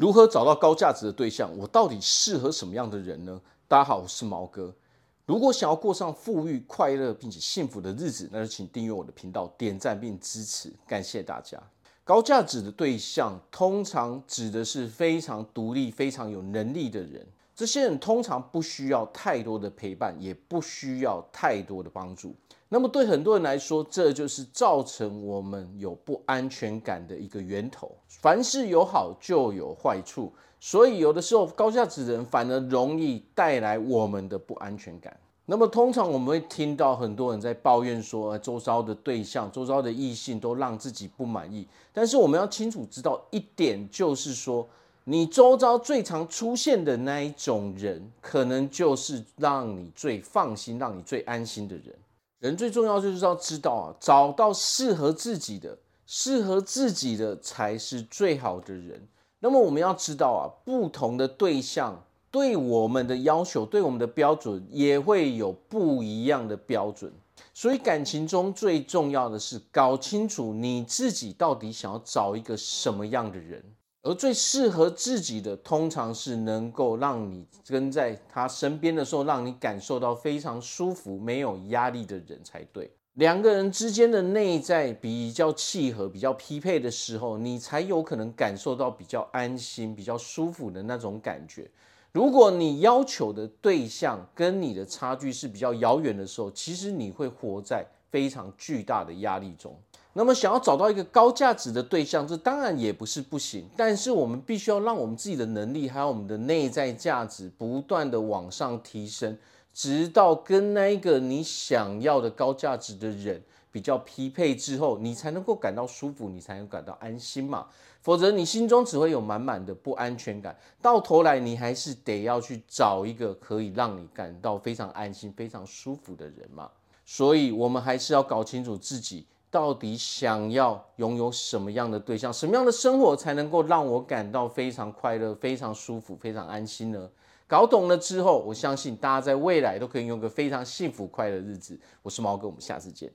如何找到高价值的对象？我到底适合什么样的人呢？大家好，我是毛哥。如果想要过上富裕、快乐并且幸福的日子，那就请订阅我的频道、点赞并支持，感谢大家。高价值的对象通常指的是非常独立、非常有能力的人。这些人通常不需要太多的陪伴，也不需要太多的帮助。那么对很多人来说，这就是造成我们有不安全感的一个源头。凡事有好就有坏处，所以有的时候高价值人反而容易带来我们的不安全感。那么通常我们会听到很多人在抱怨说，周遭的对象、周遭的异性都让自己不满意。但是我们要清楚知道一点，就是说，你周遭最常出现的那一种人，可能就是让你最放心、让你最安心的人。人最重要就是要知道啊，找到适合自己的，适合自己的才是最好的人。那么我们要知道啊，不同的对象对我们的要求、对我们的标准也会有不一样的标准。所以感情中最重要的是搞清楚你自己到底想要找一个什么样的人。而最适合自己的，通常是能够让你跟在他身边的时候，让你感受到非常舒服、没有压力的人才对。两个人之间的内在比较契合、比较匹配的时候，你才有可能感受到比较安心、比较舒服的那种感觉。如果你要求的对象跟你的差距是比较遥远的时候，其实你会活在非常巨大的压力中。那么，想要找到一个高价值的对象，这当然也不是不行。但是，我们必须要让我们自己的能力，还有我们的内在价值，不断的往上提升，直到跟那一个你想要的高价值的人比较匹配之后，你才能够感到舒服，你才能感到安心嘛。否则，你心中只会有满满的不安全感。到头来，你还是得要去找一个可以让你感到非常安心、非常舒服的人嘛。所以，我们还是要搞清楚自己。到底想要拥有什么样的对象，什么样的生活才能够让我感到非常快乐、非常舒服、非常安心呢？搞懂了之后，我相信大家在未来都可以拥有个非常幸福快乐的日子。我是毛哥，我们下次见。